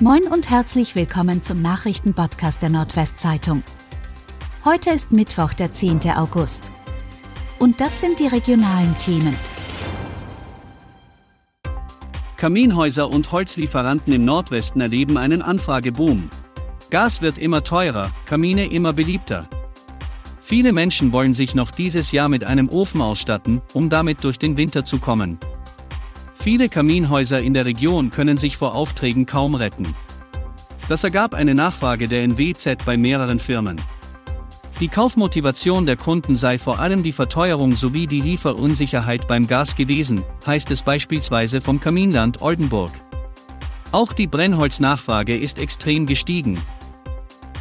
Moin und herzlich willkommen zum Nachrichtenpodcast der Nordwestzeitung. Heute ist Mittwoch, der 10. August. Und das sind die regionalen Themen. Kaminhäuser und Holzlieferanten im Nordwesten erleben einen Anfrageboom. Gas wird immer teurer, Kamine immer beliebter. Viele Menschen wollen sich noch dieses Jahr mit einem Ofen ausstatten, um damit durch den Winter zu kommen. Viele Kaminhäuser in der Region können sich vor Aufträgen kaum retten. Das ergab eine Nachfrage der NWZ bei mehreren Firmen. Die Kaufmotivation der Kunden sei vor allem die Verteuerung sowie die Lieferunsicherheit beim Gas gewesen, heißt es beispielsweise vom Kaminland Oldenburg. Auch die Brennholznachfrage ist extrem gestiegen.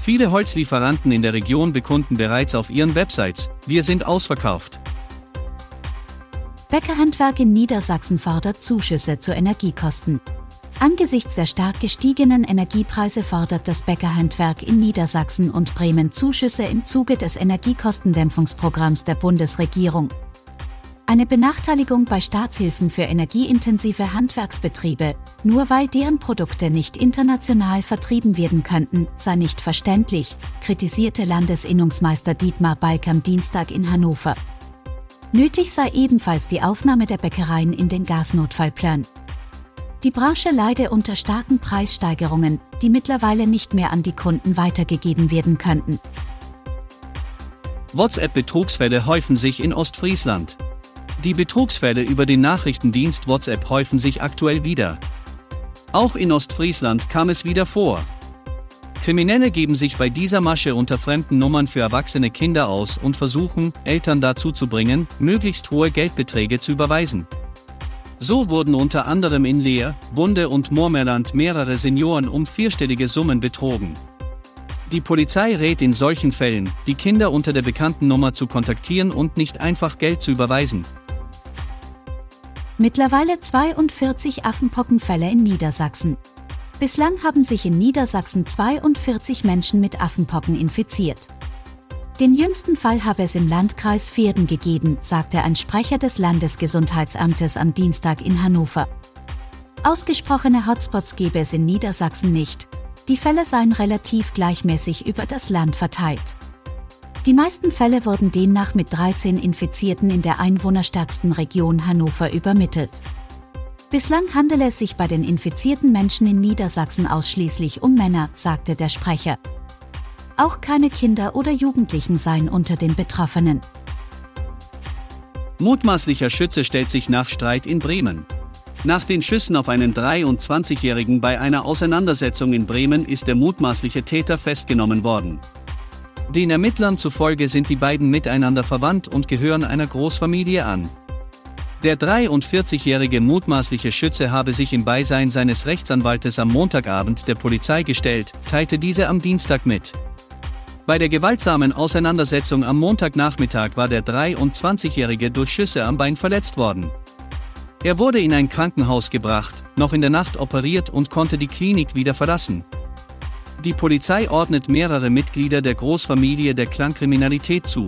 Viele Holzlieferanten in der Region bekunden bereits auf ihren Websites, wir sind ausverkauft. Bäckerhandwerk in Niedersachsen fordert Zuschüsse zu Energiekosten. Angesichts der stark gestiegenen Energiepreise fordert das Bäckerhandwerk in Niedersachsen und Bremen Zuschüsse im Zuge des Energiekostendämpfungsprogramms der Bundesregierung. Eine Benachteiligung bei Staatshilfen für energieintensive Handwerksbetriebe, nur weil deren Produkte nicht international vertrieben werden könnten, sei nicht verständlich, kritisierte Landesinnungsmeister Dietmar Balk am Dienstag in Hannover. Nötig sei ebenfalls die Aufnahme der Bäckereien in den Gasnotfallplan. Die Branche leide unter starken Preissteigerungen, die mittlerweile nicht mehr an die Kunden weitergegeben werden könnten. WhatsApp-Betrugsfälle häufen sich in Ostfriesland. Die Betrugsfälle über den Nachrichtendienst WhatsApp häufen sich aktuell wieder. Auch in Ostfriesland kam es wieder vor. Kriminelle geben sich bei dieser Masche unter fremden Nummern für erwachsene Kinder aus und versuchen, Eltern dazu zu bringen, möglichst hohe Geldbeträge zu überweisen. So wurden unter anderem in Leer, Bunde und Moormerland mehrere Senioren um vierstellige Summen betrogen. Die Polizei rät in solchen Fällen, die Kinder unter der bekannten Nummer zu kontaktieren und nicht einfach Geld zu überweisen. Mittlerweile 42 Affenpockenfälle in Niedersachsen. Bislang haben sich in Niedersachsen 42 Menschen mit Affenpocken infiziert. Den jüngsten Fall habe es im Landkreis Verden gegeben, sagte ein Sprecher des Landesgesundheitsamtes am Dienstag in Hannover. Ausgesprochene Hotspots gebe es in Niedersachsen nicht. Die Fälle seien relativ gleichmäßig über das Land verteilt. Die meisten Fälle wurden demnach mit 13 Infizierten in der einwohnerstärksten Region Hannover übermittelt. Bislang handele es sich bei den infizierten Menschen in Niedersachsen ausschließlich um Männer, sagte der Sprecher. Auch keine Kinder oder Jugendlichen seien unter den Betroffenen. Mutmaßlicher Schütze stellt sich nach Streit in Bremen. Nach den Schüssen auf einen 23-Jährigen bei einer Auseinandersetzung in Bremen ist der mutmaßliche Täter festgenommen worden. Den Ermittlern zufolge sind die beiden miteinander verwandt und gehören einer Großfamilie an. Der 43-jährige mutmaßliche Schütze habe sich im Beisein seines Rechtsanwaltes am Montagabend der Polizei gestellt, teilte diese am Dienstag mit. Bei der gewaltsamen Auseinandersetzung am Montagnachmittag war der 23-jährige durch Schüsse am Bein verletzt worden. Er wurde in ein Krankenhaus gebracht, noch in der Nacht operiert und konnte die Klinik wieder verlassen. Die Polizei ordnet mehrere Mitglieder der Großfamilie der Clankriminalität zu.